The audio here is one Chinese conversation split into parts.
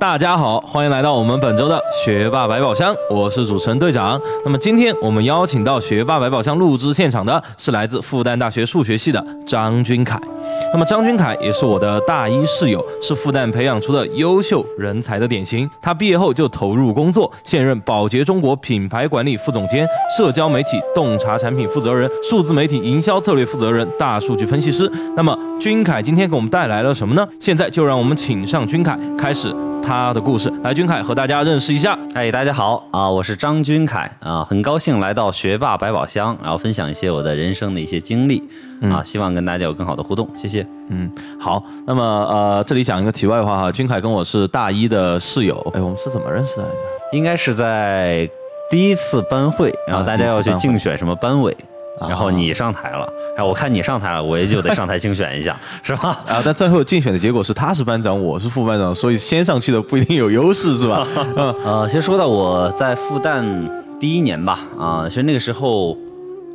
大家好，欢迎来到我们本周的学霸百宝箱，我是主持人队长。那么今天我们邀请到学霸百宝箱录制现场的是来自复旦大学数学系的张君凯。那么张君凯也是我的大一室友，是复旦培养出的优秀人才的典型。他毕业后就投入工作，现任宝洁中国品牌管理副总监、社交媒体洞察产品负责人、数字媒体营销策略负责人、大数据分析师。那么君凯今天给我们带来了什么呢？现在就让我们请上君凯，开始。他的故事，来，君凯和大家认识一下。哎，大家好啊，我是张君凯啊，很高兴来到学霸百宝箱，然后分享一些我的人生的一些经历啊，希望跟大家有更好的互动，谢谢。嗯，好，那么呃，这里讲一个题外话哈，君凯跟我是大一的室友，哎，我们是怎么认识的来着？应该是在第一次班会，然后大家要去竞选什么班委。然后你上台了，然后我看你上台了，我也就得上台竞选一下，是吧？啊，但最后竞选的结果是他是班长，我是副班长，所以先上去的不一定有优势，是吧？嗯，呃，先说到我在复旦第一年吧，啊，其实那个时候，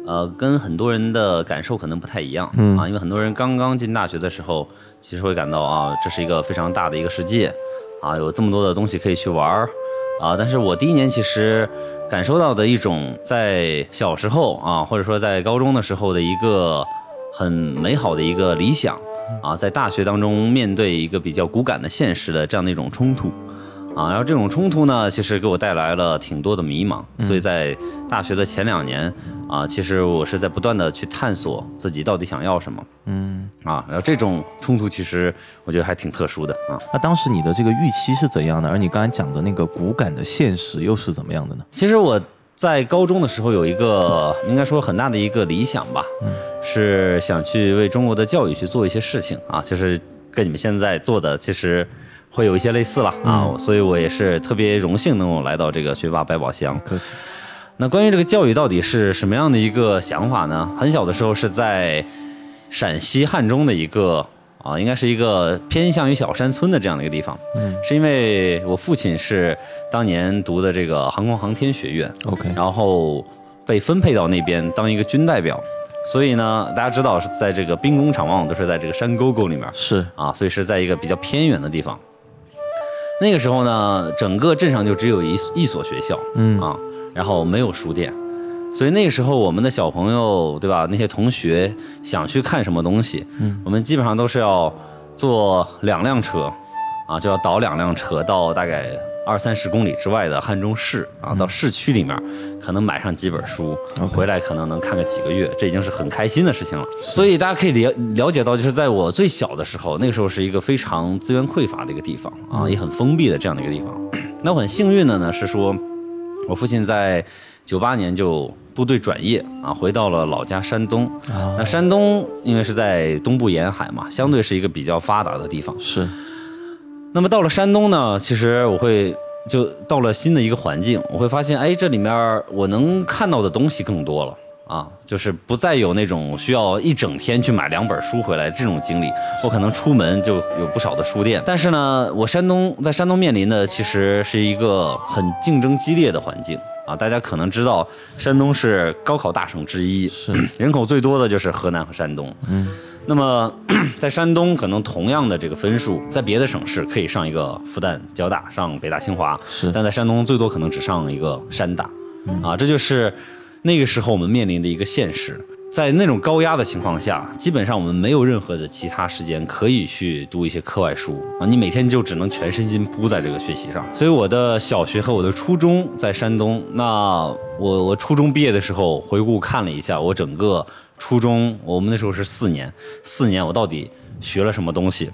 呃，跟很多人的感受可能不太一样，嗯啊，因为很多人刚刚进大学的时候，其实会感到啊，这是一个非常大的一个世界，啊，有这么多的东西可以去玩儿，啊，但是我第一年其实。感受到的一种在小时候啊，或者说在高中的时候的一个很美好的一个理想啊，在大学当中面对一个比较骨感的现实的这样的一种冲突。啊，然后这种冲突呢，其实给我带来了挺多的迷茫，所以在大学的前两年，啊，其实我是在不断的去探索自己到底想要什么，嗯，啊，然后这种冲突其实我觉得还挺特殊的啊。那当时你的这个预期是怎样的？而你刚才讲的那个骨感的现实又是怎么样的呢？其实我在高中的时候有一个应该说很大的一个理想吧，是想去为中国的教育去做一些事情啊，就是跟你们现在做的其实。会有一些类似了啊，所以我也是特别荣幸能够来到这个学霸百宝箱。客气。那关于这个教育到底是什么样的一个想法呢？很小的时候是在陕西汉中的一个啊，应该是一个偏向于小山村的这样的一个地方。嗯。是因为我父亲是当年读的这个航空航天学院，OK，然后被分配到那边当一个军代表，所以呢，大家知道是在这个兵工厂往往都是在这个山沟沟里面，是啊，所以是在一个比较偏远的地方。那个时候呢，整个镇上就只有一一所学校，嗯啊，然后没有书店，所以那个时候我们的小朋友，对吧？那些同学想去看什么东西，嗯，我们基本上都是要坐两辆车，啊，就要倒两辆车到大概。二三十公里之外的汉中市啊，到市区里面，可能买上几本书，回来可能能看个几个月，这已经是很开心的事情了。所以大家可以了了解到，就是在我最小的时候，那个时候是一个非常资源匮乏的一个地方啊，也很封闭的这样的一个地方。那我很幸运的呢，是说我父亲在九八年就部队转业啊，回到了老家山东。那山东因为是在东部沿海嘛，相对是一个比较发达的地方。是。那么到了山东呢，其实我会就到了新的一个环境，我会发现，哎，这里面我能看到的东西更多了啊，就是不再有那种需要一整天去买两本书回来这种经历。我可能出门就有不少的书店，但是呢，我山东在山东面临的其实是一个很竞争激烈的环境啊。大家可能知道，山东是高考大省之一，是人口最多的就是河南和山东，嗯。那么，在山东可能同样的这个分数，在别的省市可以上一个复旦、交大，上北大、清华，是，但在山东最多可能只上一个山大，啊，这就是那个时候我们面临的一个现实。在那种高压的情况下，基本上我们没有任何的其他时间可以去读一些课外书啊，你每天就只能全身心扑在这个学习上。所以我的小学和我的初中在山东，那我我初中毕业的时候回顾看了一下，我整个。初中，我们那时候是四年，四年我到底学了什么东西？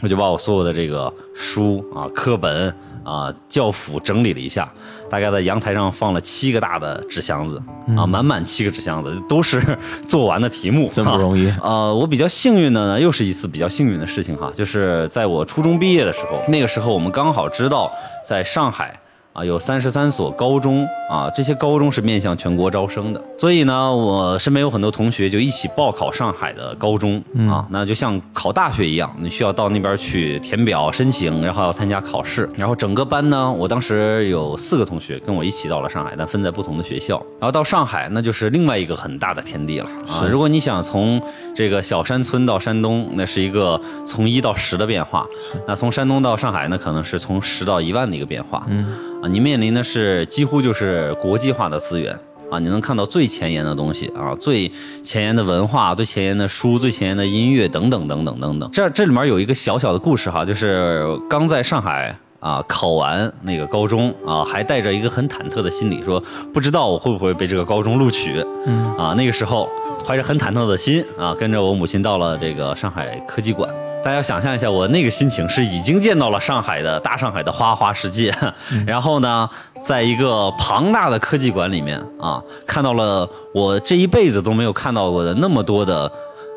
我就把我所有的这个书啊、课本啊、教辅整理了一下，大概在阳台上放了七个大的纸箱子啊，满满七个纸箱子都是 做完的题目，真不容易。呃，我比较幸运的呢，又是一次比较幸运的事情哈，就是在我初中毕业的时候，那个时候我们刚好知道在上海啊，有三十三所高中啊，这些高中是面向全国招生的，所以呢，我身边有很多同学就一起报考上海的高中啊，那就像考大学一样，你需要到那边去填表申请，然后要参加考试，然后整个班呢，我当时有四个同学跟我一起到了上海，但分在不同的学校，然后到上海那就是另外一个很大的天地了啊！如果你想从这个小山村到山东，那是一个从一到十的变化，那从山东到上海，呢可能是从十到一万的一个变化，嗯。啊，你面临的是几乎就是国际化的资源啊，你能看到最前沿的东西啊，最前沿的文化、最前沿的书、最前沿的音乐等等等等等等。这这里面有一个小小的故事哈，就是刚在上海啊考完那个高中啊，还带着一个很忐忑的心理，说不知道我会不会被这个高中录取。嗯啊，那个时候怀着很忐忑的心啊，跟着我母亲到了这个上海科技馆。大家想象一下，我那个心情是已经见到了上海的大上海的花花世界，然后呢，在一个庞大的科技馆里面啊，看到了我这一辈子都没有看到过的那么多的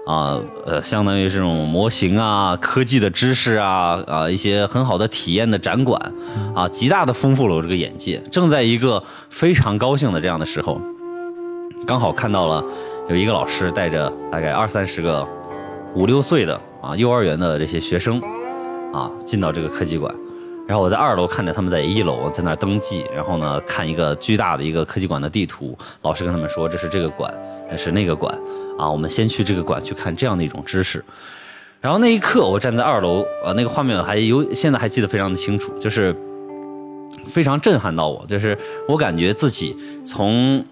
啊呃，相当于这种模型啊、科技的知识啊啊一些很好的体验的展馆啊，极大的丰富了我这个眼界。正在一个非常高兴的这样的时候，刚好看到了有一个老师带着大概二三十个五六岁的。啊，幼儿园的这些学生，啊，进到这个科技馆，然后我在二楼看着他们在一楼在那儿登记，然后呢，看一个巨大的一个科技馆的地图，老师跟他们说这是这个馆，那是那个馆，啊，我们先去这个馆去看这样的一种知识，然后那一刻我站在二楼，啊，那个画面还有现在还记得非常的清楚，就是非常震撼到我，就是我感觉自己从。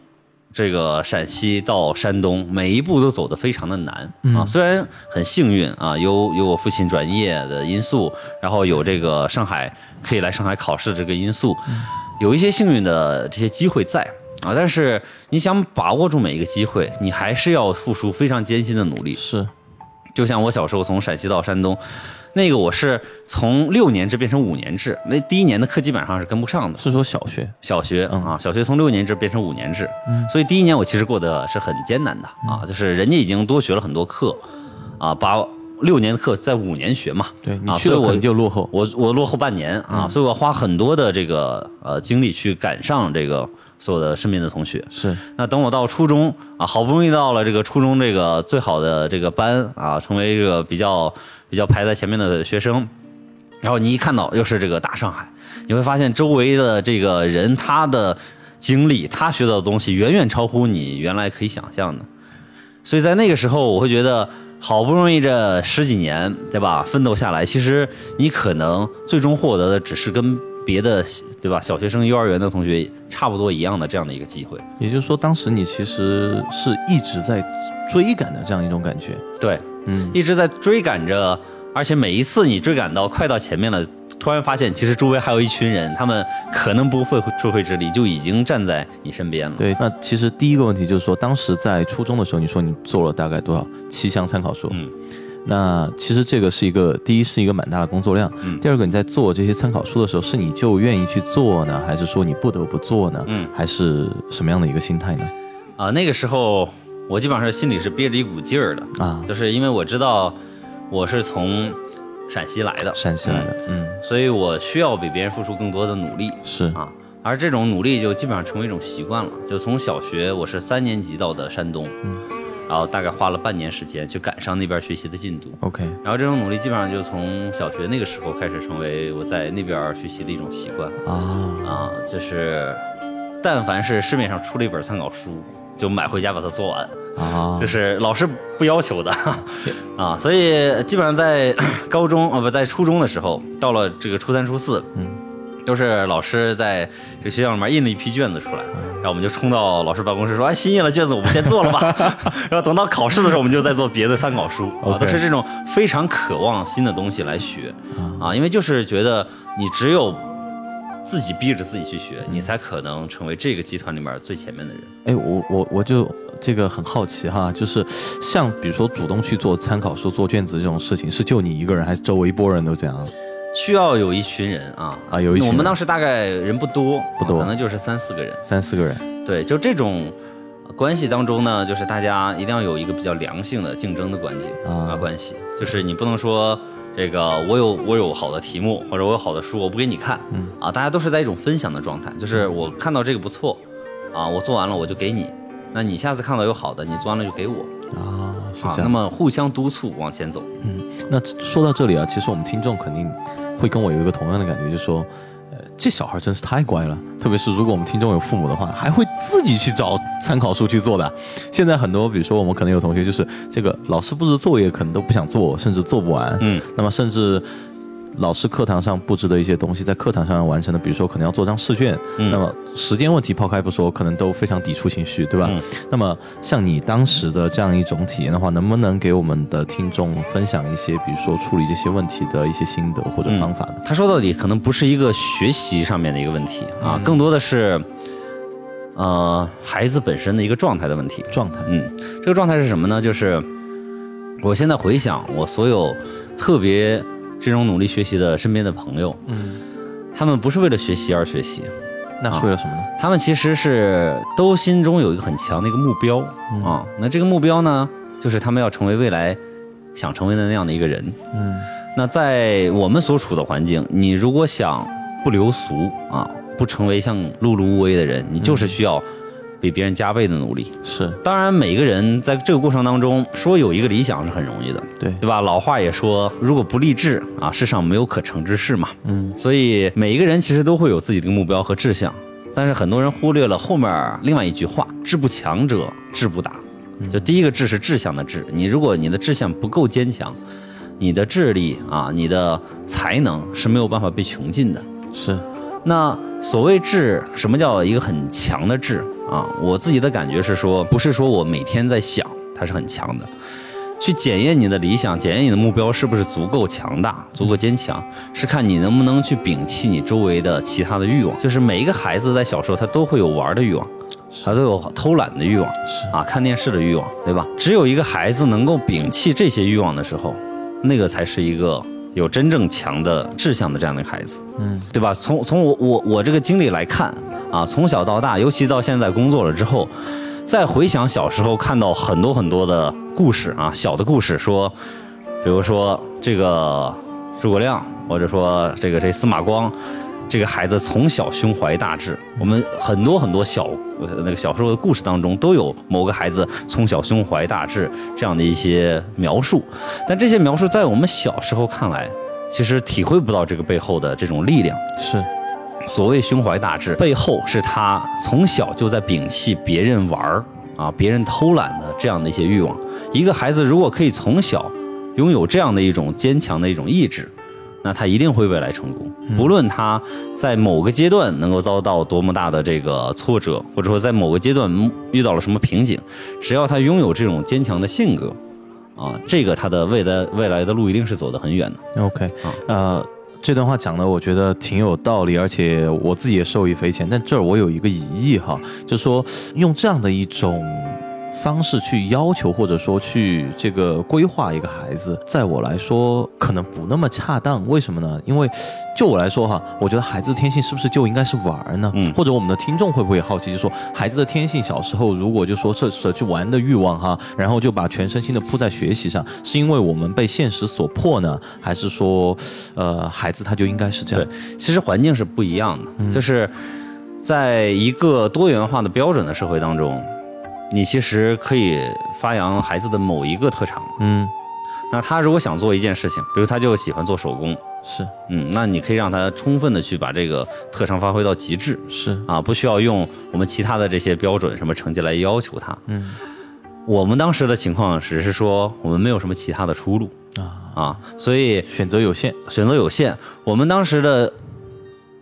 这个陕西到山东，每一步都走得非常的难啊。虽然很幸运啊，有有我父亲转业的因素，然后有这个上海可以来上海考试的这个因素，有一些幸运的这些机会在啊。但是你想把握住每一个机会，你还是要付出非常艰辛的努力。是，就像我小时候从陕西到山东。那个我是从六年制变成五年制，那第一年的课基本上是跟不上的。是说小学，小学嗯。啊，小学从六年制变成五年制，嗯。所以第一年我其实过得是很艰难的啊，就是人家已经多学了很多课，啊，把六年的课在五年学嘛，对，你去了我就落后，我我落后半年啊，所以我要花很多的这个呃精力去赶上这个。所有的身边的同学。是，那等我到初中啊，好不容易到了这个初中这个最好的这个班啊，成为一个比较比较排在前面的学生，然后你一看到又是这个大上海，你会发现周围的这个人他的经历，他学到的东西远远超乎你原来可以想象的，所以在那个时候，我会觉得好不容易这十几年对吧，奋斗下来，其实你可能最终获得的只是跟。别的对吧？小学生、幼儿园的同学差不多一样的这样的一个机会，也就是说，当时你其实是一直在追赶的这样一种感觉。对，嗯，一直在追赶着，而且每一次你追赶到快到前面了，突然发现其实周围还有一群人，他们可能不费吹灰之力就已经站在你身边了。对，那其实第一个问题就是说，当时在初中的时候，你说你做了大概多少七箱参考书？嗯。那其实这个是一个，第一是一个蛮大的工作量，嗯，第二个你在做这些参考书的时候，是你就愿意去做呢，还是说你不得不做呢？嗯，还是什么样的一个心态呢？啊，那个时候我基本上心里是憋着一股劲儿的啊，就是因为我知道我是从陕西来的，陕西来的，嗯，所以我需要比别人付出更多的努力，是。啊，而这种努力就基本上成为一种习惯了，就从小学我是三年级到的山东，嗯。然后大概花了半年时间去赶上那边学习的进度。OK，然后这种努力基本上就从小学那个时候开始成为我在那边学习的一种习惯。啊。啊，就是但凡是市面上出了一本参考书，就买回家把它做完啊，就是老师不要求的。啊，所以基本上在 高中啊不在初中的时候，到了这个初三初四，嗯，都是老师在这学校里面印了一批卷子出来。然后我们就冲到老师办公室说：“哎，新印了卷子，我们先做了吧。” 然后等到考试的时候，我们就在做别的参考书。啊，都是这种非常渴望新的东西来学。啊，因为就是觉得你只有自己逼着自己去学，你才可能成为这个集团里面最前面的人。哎，我我我就这个很好奇哈，就是像比如说主动去做参考书、做卷子这种事情，是就你一个人，还是周围一波人都这样？需要有一群人啊啊，有一群。我们当时大概人不多，不多，可能就是三四个人。三四个人，对，就这种关系当中呢，就是大家一定要有一个比较良性的竞争的关系啊关系，就是你不能说这个我有我有好的题目或者我有好的书，我不给你看，嗯啊，大家都是在一种分享的状态，就是我看到这个不错，啊，我做完了我就给你，那你下次看到有好的，你做完了就给我啊，是啊，这样。那么互相督促往前走。嗯，那说到这里啊，其实我们听众肯定会跟我有一个同样的感觉，就是说，呃，这小孩真是太乖了。特别是如果我们听众有父母的话，还会自己去找参考书去做的。现在很多，比如说我们可能有同学就是这个老师布置作业可能都不想做，甚至做不完。嗯，那么甚至。老师课堂上布置的一些东西，在课堂上完成的，比如说可能要做张试卷，嗯那么时间问题抛开不说，可能都非常抵触情绪，对吧？嗯那么像你当时的这样一种体验的话，能不能给我们的听众分享一些，比如说处理这些问题的一些心得或者方法呢？他说到底可能不是一个学习上面的一个问题啊，嗯更多的是，呃，孩子本身的一个状态的问题。状态，嗯，这个状态是什么呢？就是我现在回想我所有特别这种努力学习的身边的朋友，嗯，他们不是为了学习而学习，那是为了什么呢？他们其实是都心中有一个很强的一个目标嗯啊。那这个目标呢，就是他们要成为未来想成为的那样的一个人。嗯那在我们所处的环境，你如果想不流俗啊，不成为像碌碌无为的人，你就是需要比别人加倍的努力。是当然，每个人在这个过程当中说有一个理想是很容易的，对，对吧？老话也说，如果不立志啊，世上没有可成之事嘛。嗯所以每一个人其实都会有自己的目标和志向，但是很多人忽略了后面另外一句话：志不强者志不达。就第一个志是志向的志，你如果你的志向不够坚强，你的智力啊，你的才能是没有办法被穷尽的。是，那所谓志，什么叫一个很强的志啊？我自己的感觉是说，不是说我每天在想它是很强的，去检验你的理想，检验你的目标是不是足够强大、足够坚强，是看你能不能去摒弃你周围的其他的欲望。就是每一个孩子在小时候，他都会有玩的欲望，他都有偷懒的欲望，是啊，看电视的欲望，对吧？只有一个孩子能够摒弃这些欲望的时候，那个才是一个有真正强的志向的这样的一个孩子。嗯对吧？从从我我我这个经历来看啊，从小到大，尤其到现在工作了之后，再回想小时候看到很多很多的故事啊，小的故事说，比如说这个诸葛亮，或者说这个这司马光。这个孩子从小胸怀大志，我们很多很多小那个小时候的故事当中都有某个孩子从小胸怀大志这样的一些描述，但这些描述在我们小时候看来，其实体会不到这个背后的这种力量。是，所谓胸怀大志，背后是他从小就在摒弃别人玩儿啊、别人偷懒的这样的一些欲望。一个孩子如果可以从小拥有这样的一种坚强的一种意志，那他一定会未来成功。不论他在某个阶段能够遭到多么大的这个挫折，或者说在某个阶段遇到了什么瓶颈，只要他拥有这种坚强的性格，啊，这个他的未来未来的路一定是走得很远的。OK，啊呃，这段话讲的我觉得挺有道理，而且我自己也受益匪浅。但这儿我有一个疑义哈，就是说用这样的一种方式去要求或者说去这个规划一个孩子，在我来说可能不那么恰当。为什么呢？因为就我来说哈，我觉得孩子的天性是不是就应该是玩儿呢？嗯或者我们的听众会不会好奇，就说孩子的天性小时候如果就说舍舍去玩的欲望哈，然后就把全身心的扑在学习上，是因为我们被现实所迫呢，还是说，呃，孩子他就应该是这样？其实环境是不一样的，就是在一个多元化的标准的社会当中，你其实可以发扬孩子的某一个特长。嗯，那他如果想做一件事情，比如他就喜欢做手工，是。嗯，那你可以让他充分的去把这个特长发挥到极致。是，啊，不需要用我们其他的这些标准什么成绩来要求他。嗯。我们当时的情况只是说我们没有什么其他的出路。啊，啊，所以选择有限，选择有限，我们当时的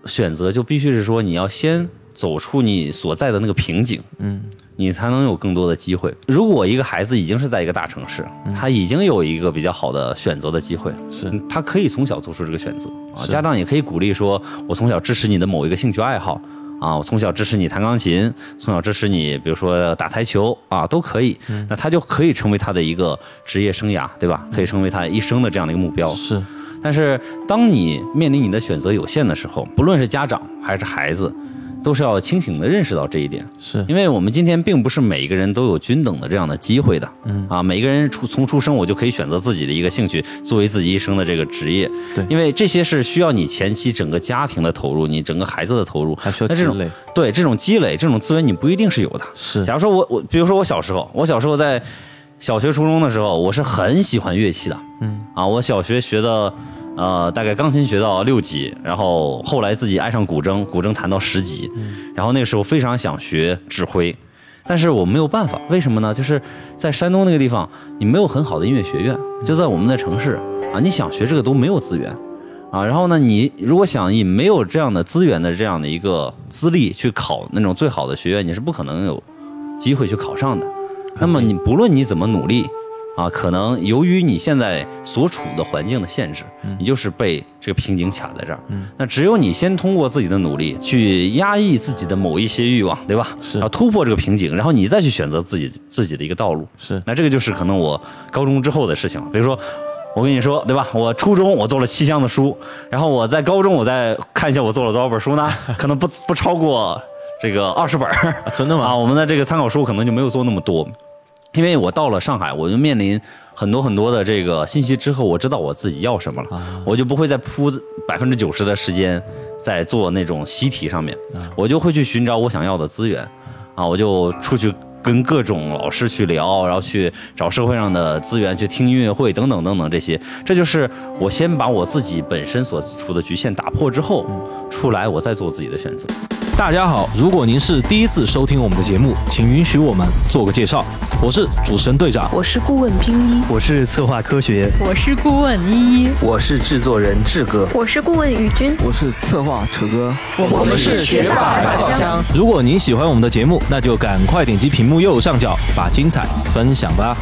选择就必须是说，你要先走出你所在的那个瓶颈，嗯你才能有更多的机会。如果一个孩子已经是在一个大城市，他已经有一个比较好的选择的机会，是嗯他可以从小做出这个选择啊。家长也可以鼓励说，我从小支持你的某一个兴趣爱好。啊，我从小支持你弹钢琴，从小支持你，比如说打台球啊，都可以。那他就可以成为他的一个职业生涯，对吧？可以成为他一生的这样的一个目标。是，但是当你面临你的选择有限的时候，不论是家长还是孩子，都是要清醒的认识到这一点，是。因为我们今天并不是每一个人都有均等的这样的机会的，嗯。啊，每个人出从出生我就可以选择自己的一个兴趣作为自己一生的这个职业，对。因为这些是需要你前期整个家庭的投入，你整个孩子的投入，还需要那这种积累，对这种积累，这种资源你不一定是有的。是。假如说我我，比如说我小时候，我小时候在小学、初中的时候，我是很喜欢乐器的，嗯。啊，我小学学的，呃，大概钢琴学到六级，然后后来自己爱上古筝，古筝弹到十级，然后那个时候非常想学指挥，但是我没有办法，为什么呢？就是在山东那个地方，你没有很好的音乐学院，就在我们的城市啊，你想学这个都没有资源。啊，然后呢，你如果想以没有这样的资源的这样的一个资历去考那种最好的学院，你是不可能有机会去考上的。那么你不论你怎么努力，啊，可能由于你现在所处的环境的限制，你就是被这个瓶颈卡在这儿。嗯那只有你先通过自己的努力去压抑自己的某一些欲望，对吧？是然后突破这个瓶颈，然后你再去选择自己自己的一个道路。是那这个就是可能我高中之后的事情了。比如说，我跟你说，对吧？我初中我做了七箱的书，然后我在高中我再看一下我做了多少本书呢？可能不不超过这个二十本儿啊真的吗？啊。我们的这个参考书可能就没有做那么多，因为我到了上海，我就面临很多很多的这个信息之后，我知道我自己要什么了，啊。我就不会再扑百分之九十的时间在做那种习题上面，我就会去寻找我想要的资源，啊，我就出去跟各种老师去聊，然后去找社会上的资源，去听音乐会等等等等这些，这就是我先把我自己本身所处的局限打破之后，出来我再做自己的选择。大家好，如果您是第一次收听我们的节目，请允许我们做个介绍。我是主持人队长，我是顾问拼一，我是策划科学，我是顾问依依，我是制作人志哥，我是顾问宇君，我是策划扯哥，我们是学霸百宝箱。如果您喜欢我们的节目，那就赶快点击屏幕右上角，把精彩分享吧。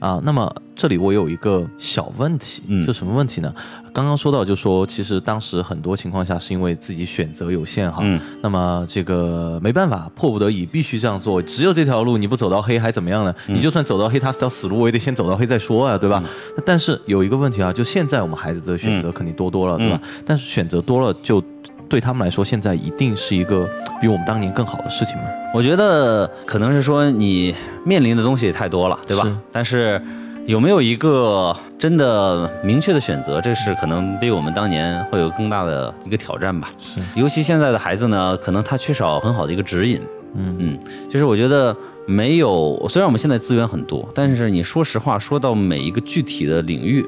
啊，那么这里我有一个小问题，嗯是什么问题呢？刚刚说到，就说其实当时很多情况下是因为自己选择有限哈，嗯那么这个没办法，迫不得已必须这样做，只有这条路，你不走到黑还怎么样呢？嗯你就算走到黑，它是条死路，我也得先走到黑再说啊，对吧？那但是有一个问题啊，就现在我们孩子的选择肯定多多了，对吧？但是选择多了，就对他们来说，现在一定是一个比我们当年更好的事情吗？我觉得可能是说你面临的东西也太多了，对吧？是但是有没有一个真的明确的选择，这是可能比我们当年会有更大的一个挑战吧。是，尤其现在的孩子呢，可能他缺少很好的一个指引。嗯嗯，就是我觉得没有，虽然我们现在资源很多，但是你说实话，说到每一个具体的领域，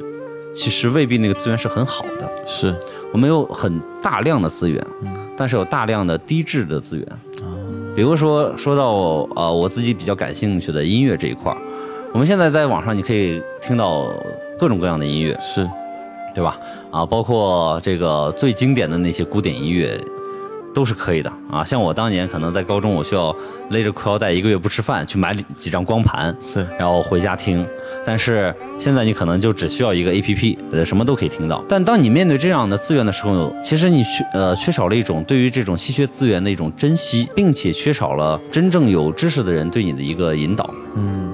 其实未必那个资源是很好的。是，我们有很大量的资源，嗯但是有大量的低质的资源。哦比如说说到呃我自己比较感兴趣的音乐这一块儿，我们现在在网上你可以听到各种各样的音乐，是，对吧？啊，包括这个最经典的那些古典音乐。都是可以的啊，像我当年可能在高中，我需要勒着裤腰带一个月不吃饭去买几张光盘，是，然后回家听。但是现在你可能就只需要一个 A P P，呃，什么都可以听到。但当你面对这样的资源的时候，其实你缺呃缺少了一种对于这种稀缺资源的一种珍惜，并且缺少了真正有知识的人对你的一个引导。嗯，嗯，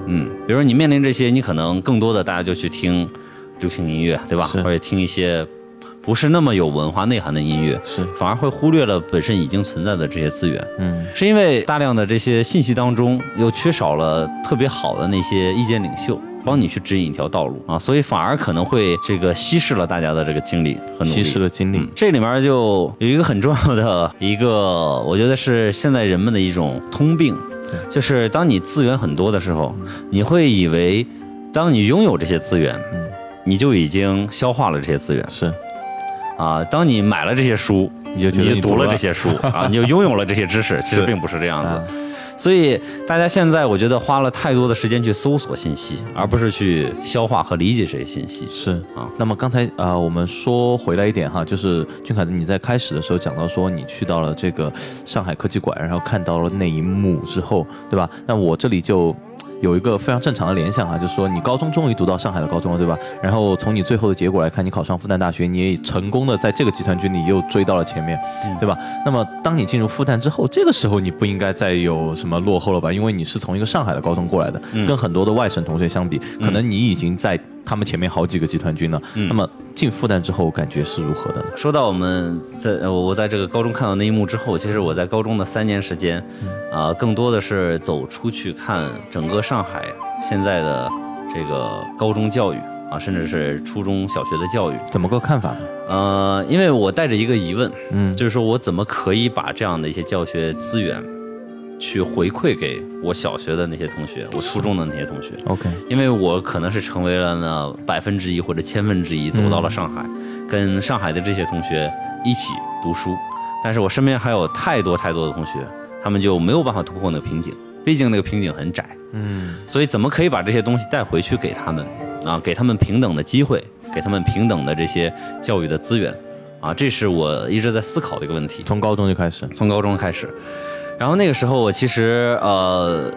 比如说你面临这些，你可能更多的大家就去听流行音乐，对吧？或者听一些不是那么有文化内涵的音乐，是，反而会忽略了本身已经存在的这些资源。嗯，是因为大量的这些信息当中，又缺少了特别好的那些意见领袖，帮你去指引一条道路啊，所以反而可能会这个稀释了大家的这个精力和努力。稀释了精力嗯，这里面就有一个很重要的一个，我觉得是现在人们的一种通病，就是当你资源很多的时候，你会以为当你拥有这些资源，你就已经消化了这些资源。是，啊。当你买了这些书，你就觉得你就读了。了这些书啊，你就拥有了这些知识，其实 并不是这样子。啊。所以大家现在我觉得花了太多的时间去搜索信息，而不是去消化和理解这些信息。是啊那么刚才啊、呃我们说回来一点哈，就是俊凯子你在开始的时候讲到说你去到了这个上海科技馆，然后看到了那一幕之后，对吧？那我这里就。有一个非常正常的联想啊，就是说你高中终于读到上海的高中了，对吧？然后从你最后的结果来看，你考上复旦大学，你也成功的在这个集团军里又追到了前面，对吧？那么当你进入复旦之后，这个时候你不应该再有什么落后了吧？因为你是从一个上海的高中过来的，跟很多的外省同学相比，可能你已经在他们前面好几个集团军呢。嗯那么进复旦之后，感觉是如何的呢？说到我们在呃我在这个高中看到那一幕之后，其实我在高中的三年时间，啊、更多的是走出去看整个上海现在的这个高中教育啊，甚至是初中小学的教育。怎么个看法呢？呃，因为我带着一个疑问，嗯就是说我怎么可以把这样的一些教学资源去回馈给我小学的那些同学，我初中的那些同学。，OK，因为我可能是成为了那百分之一或者千分之一，走到了上海，跟上海的这些同学一起读书。但是我身边还有太多太多的同学，他们就没有办法突破那个瓶颈，毕竟那个瓶颈很窄。嗯，所以怎么可以把这些东西带回去给他们啊？给他们平等的机会，给他们平等的这些教育的资源啊？这是我一直在思考的一个问题。从高中就开始，从高中开始，然后那个时候我其实呃，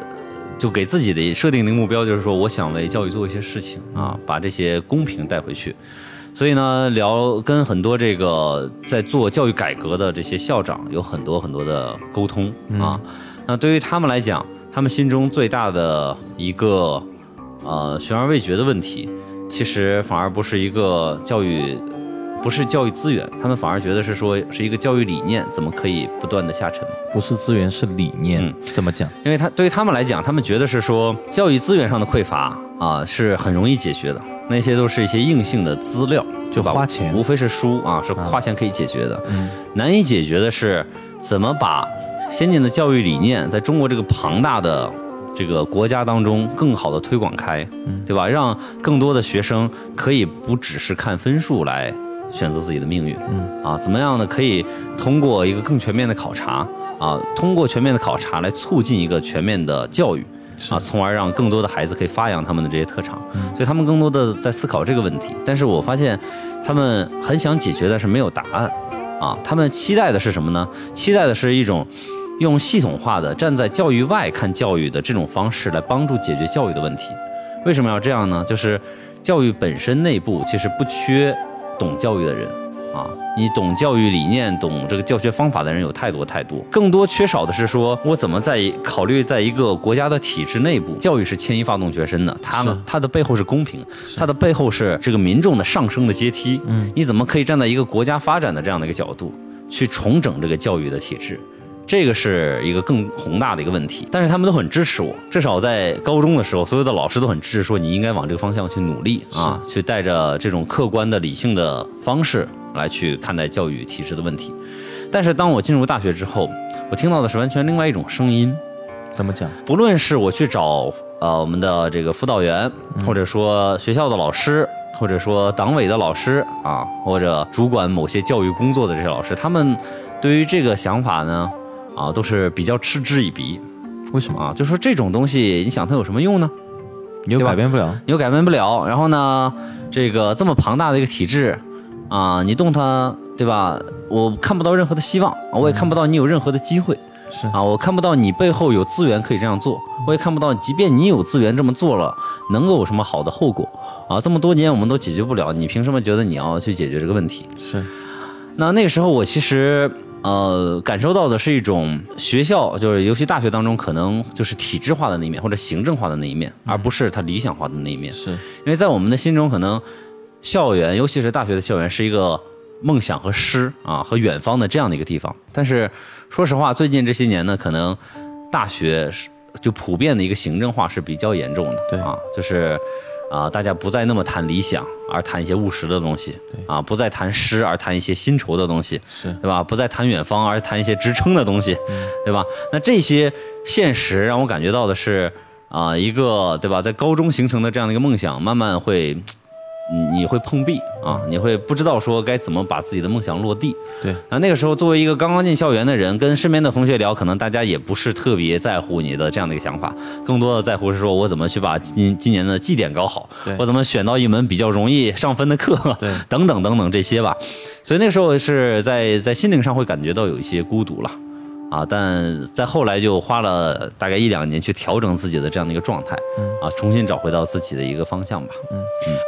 就给自己的设定的目标，就是说我想为教育做一些事情啊，把这些公平带回去。所以呢，聊跟很多这个在做教育改革的这些校长有很多很多的沟通啊。那对于他们来讲，他们心中最大的一个呃悬而未决的问题，其实反而不是一个教育不是教育资源，他们反而觉得是说是一个教育理念，怎么可以不断的下沉？不是资源是理念，嗯怎么讲？因为他对于他们来讲，他们觉得是说教育资源上的匮乏啊是很容易解决的，那些都是一些硬性的资料，就花钱无非是书啊，是花钱可以解决的。嗯，难以解决的是怎么把先进的教育理念在中国这个庞大的这个国家当中更好的推广开，对吧？让更多的学生可以不只是看分数来选择自己的命运，嗯啊，怎么样呢？可以通过一个更全面的考察啊，通过全面的考察来促进一个全面的教育。啊，从而让更多的孩子可以发扬他们的这些特长，所以他们更多的在思考这个问题。但是我发现，他们很想解决，但是没有答案。啊，他们期待的是什么呢？期待的是一种用系统化的站在教育外看教育的这种方式来帮助解决教育的问题。为什么要这样呢？就是教育本身内部其实不缺懂教育的人啊，你懂教育理念、懂这个教学方法的人有太多太多，更多缺少的是说我怎么在考虑在一个国家的体制内部，教育是牵一发动全身的，他们它的背后是公平，它的背后是这个民众的上升的阶梯。嗯，你怎么可以站在一个国家发展的这样的一个角度去重整这个教育的体制？这个是一个更宏大的一个问题，但是他们都很支持我，至少在高中的时候，所有的老师都很支持，说你应该往这个方向去努力啊，去带着这种客观的、理性的方式来去看待教育体制的问题。但是当我进入大学之后，我听到的是完全另外一种声音，怎么讲？不论是我去找呃我们的这个辅导员，或者说学校的老师，或者说党委的老师啊，或者主管某些教育工作的这些老师，他们对于这个想法呢，啊，都是比较嗤之以鼻为什么？啊，就说这种东西，你想它有什么用呢？你又改变不了。你又改变不了，然后呢，这个这么庞大的一个体制啊，你动它，对吧？我看不到任何的希望，我也看不到你有任何的机会。是啊，我看不到你背后有资源可以这样做，我也看不到，即便你有资源这么做了，能够有什么好的后果啊？这么多年我们都解决不了，你凭什么觉得你要去解决这个问题？是，那那个时候我其实呃感受到的是一种学校，就是尤其大学当中可能就是体制化的那一面或者行政化的那一面，而不是它理想化的那一面。是，因为在我们的心中，可能校园，尤其是大学的校园，是一个梦想和诗啊和远方的这样的一个地方。但是说实话，最近这些年呢，可能大学是就普遍的一个行政化是比较严重的，对啊，就是。啊，大家不再那么谈理想，而谈一些务实的东西，对啊，不再谈诗，而谈一些薪酬的东西，是对吧？不再谈远方，而谈一些支撑的东西，嗯对吧？那这些现实让我感觉到的是，啊、一个对吧，在高中形成的这样的一个梦想，慢慢会，你你会碰壁啊，你会不知道说该怎么把自己的梦想落地。对，那那个时候，作为一个刚刚进校园的人，跟身边的同学聊，可能大家也不是特别在乎你的这样的一个想法，更多的在乎是说我怎么去把今今年的绩点搞好，我怎么选到一门比较容易上分的课，对等等等等这些吧。所以那个时候是在在心灵上会感觉到有一些孤独了。啊，但在后来就花了大概一两年去调整自己的这样的一个状态，嗯啊，重新找回到自己的一个方向吧。嗯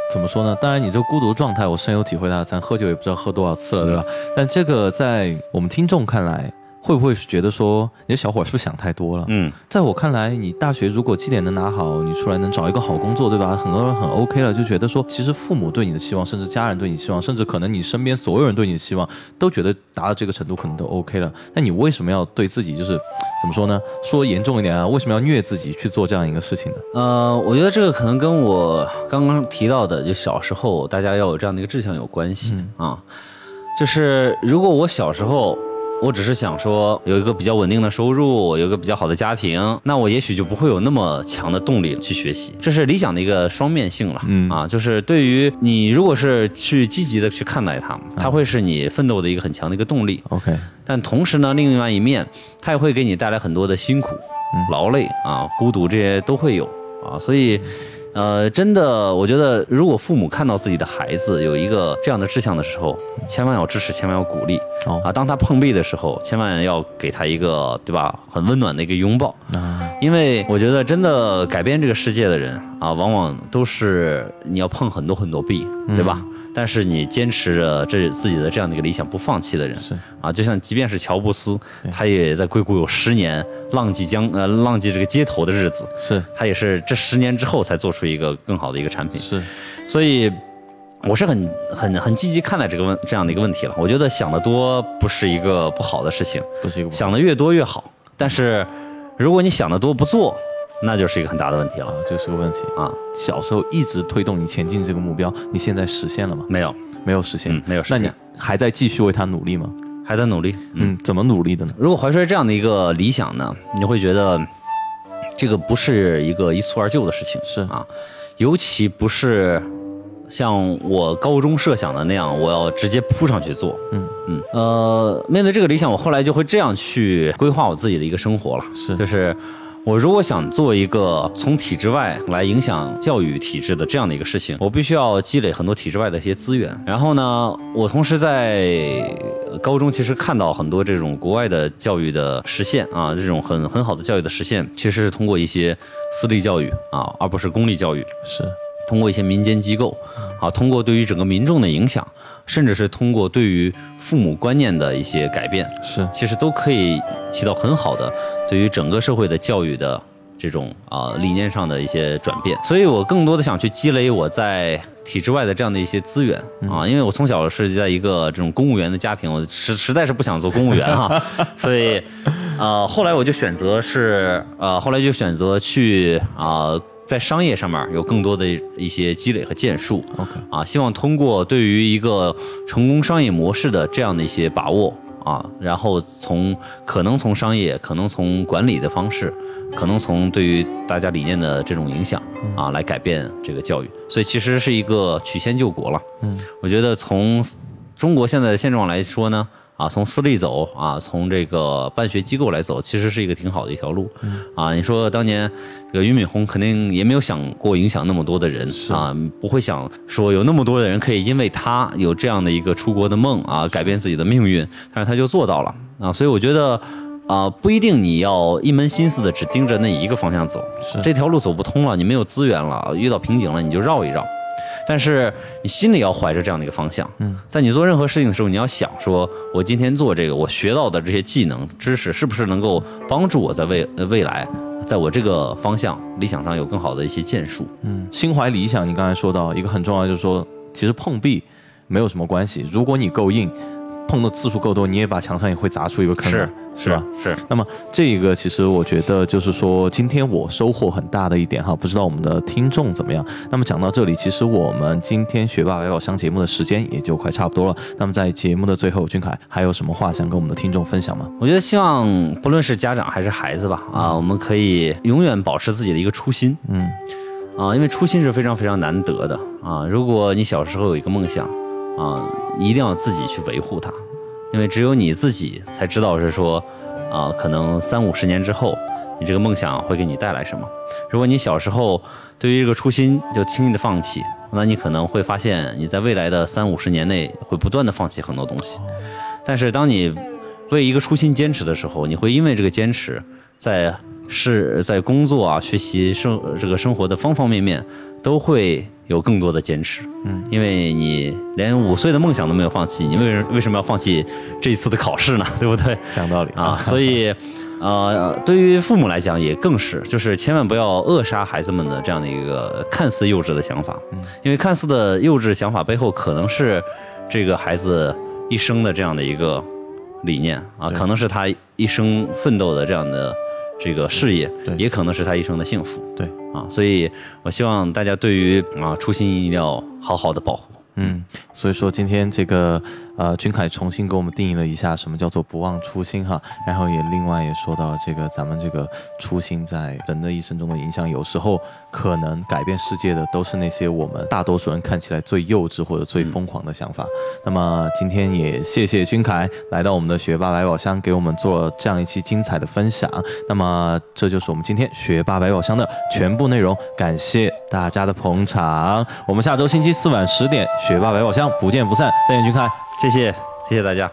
怎么说呢？当然，你这孤独状态，我深有体会啊。咱喝酒也不知道喝多少次了，对吧？但这个在我们听众看来，会不会觉得说你的小伙是不是想太多了？嗯，在我看来，你大学如果绩点能拿好，你出来能找一个好工作，对吧？很多人很 OK 了，就觉得说，其实父母对你的希望，甚至家人对你希望，甚至可能你身边所有人对你的希望，都觉得达到这个程度可能都 OK 了。那你为什么要对自己就是怎么说呢？说严重一点啊，为什么要虐自己去做这样一个事情呢？呃，我觉得这个可能跟我刚刚提到的，就小时候大家要有这样的一个志向有关系、啊。就是如果我小时候，我只是想说有一个比较稳定的收入，有一个比较好的家庭，那我也许就不会有那么强的动力去学习。这是理想的一个双面性了，嗯啊，就是对于你如果是去积极的去看待它，它会是你奋斗的一个很强的一个动力。OK，但同时呢，另外一面，它也会给你带来很多的辛苦、劳累啊、孤独，这些都会有啊。所以，呃，真的，我觉得如果父母看到自己的孩子有一个这样的志向的时候，千万要支持，千万要鼓励哦啊。当他碰壁的时候，千万要给他一个对吧，很温暖的一个拥抱。啊，因为我觉得真的改变这个世界的人啊，往往都是你要碰很多很多壁，对吧？但是你坚持着这自己的这样的一个理想不放弃的人，是啊，就像即便是乔布斯，他也在硅谷有十年浪迹江呃浪迹这个街头的日子，是他也是这十年之后才做出一个更好的一个产品，是，所以。我是很很很积极看待这个问这样的一个问题了。我觉得想得多不是一个不好的事情，不是一个不想的越多越好。但是如果你想得多不做，那就是一个很大的问题了啊，这是个问题。啊。小时候一直推动你前进这个目标，你现在实现了吗？没有，没有实现，嗯没有实那你还在继续为他努力吗？还在努力。嗯，嗯，怎么努力的呢？如果怀揣这样的一个理想呢，你会觉得这个不是一个一蹴而就的事情，是啊，尤其不是像我高中设想的那样，我要直接扑上去做。嗯嗯，呃，面对这个理想，我后来就会这样去规划我自己的一个生活了，是就是。我如果想做一个从体制外来影响教育体制的这样的一个事情，我必须要积累很多体制外的一些资源。然后呢，我同时在高中其实看到很多这种国外的教育的实现啊，这种很很好的教育的实现，其实是通过一些私立教育啊，而不是公立教育。是通过一些民间机构，啊，通过对于整个民众的影响，甚至是通过对于父母观念的一些改变，是其实都可以起到很好的对于整个社会的教育的这种啊、理念上的一些转变。所以我更多的想去积累我在体制外的这样的一些资源啊，因为我从小是在一个这种公务员的家庭，我实实在是不想做公务员哈、所以呃，后来我就选择是呃，后来就选择去啊。在商业上面有更多的一些积累和建树 OK 啊，希望通过对于一个成功商业模式的这样的一些把握啊，然后从可能从商业，可能从管理的方式，可能从对于大家理念的这种影响啊，来改变这个教育。所以其实是一个曲线救国了。嗯，我觉得从中国现在的现状来说呢，啊，从私立走啊，从这个办学机构来走，其实是一个挺好的一条路。啊，你说当年这个俞敏洪肯定也没有想过影响那么多的人啊，不会想说有那么多的人可以因为他有这样的一个出国的梦啊，改变自己的命运，但是他就做到了啊，所以我觉得。啊、不一定你要一门心思的只盯着那一个方向走，这条路走不通了，你没有资源了，遇到瓶颈了，你就绕一绕。但是你心里要怀着这样的一个方向，嗯，在你做任何事情的时候，你要想说，我今天做这个，我学到的这些技能、知识，是不是能够帮助我在未呃未来，在我这个方向理想上有更好的一些建树？嗯，心怀理想，你刚才说到一个很重要，就是说，其实碰壁没有什么关系，如果你够硬，碰的次数够多，你也把墙上也会砸出一个坑来，是吧？？是，那么这个其实我觉得就是说，今天我收获很大的一点哈，不知道我们的听众怎么样。那么讲到这里，其实我们今天学霸百宝箱节目的时间也就快差不多了。那么在节目的最后，俊凯还有什么话想跟我们的听众分享吗？我觉得希望不论是家长还是孩子吧，啊，我们可以永远保持自己的一个初心，嗯，啊，因为初心是非常非常难得的啊。如果你小时候有一个梦想啊，一定要自己去维护它，因为只有你自己才知道是说，啊，可能三五十年之后，你这个梦想会给你带来什么。如果你小时候对于这个初心就轻易的放弃，那你可能会发现你在未来的三五十年内会不断的放弃很多东西。但是当你为一个初心坚持的时候，你会因为这个坚持，在是在工作啊、学习生这个生活的方方面面都会有更多的坚持。嗯，因为你连五岁的梦想都没有放弃，你为为什么要放弃这一次的考试呢？对不对？讲道理啊，所以。呃，对于父母来讲也更是，就是千万不要扼杀孩子们的这样的一个看似幼稚的想法，因为看似的幼稚想法背后，可能是这个孩子一生的这样的一个理念啊，可能是他一生奋斗的这样的这个事业，也可能是他一生的幸福。对啊，所以我希望大家对于啊初心一定要好好的保护。嗯，所以说今天这个。呃，君凯重新给我们定义了一下什么叫做不忘初心哈，然后也另外也说到这个咱们这个初心在人的一生中的影响，有时候可能改变世界的都是那些我们大多数人看起来最幼稚或者最疯狂的想法。那么今天也谢谢君凯来到我们的学霸百宝箱，给我们做这样一期精彩的分享。那么这就是我们今天学霸百宝箱的全部内容，感谢大家的捧场。我们下周星期四晚十点学霸百宝箱不见不散。再见，君凯。谢谢谢谢大家。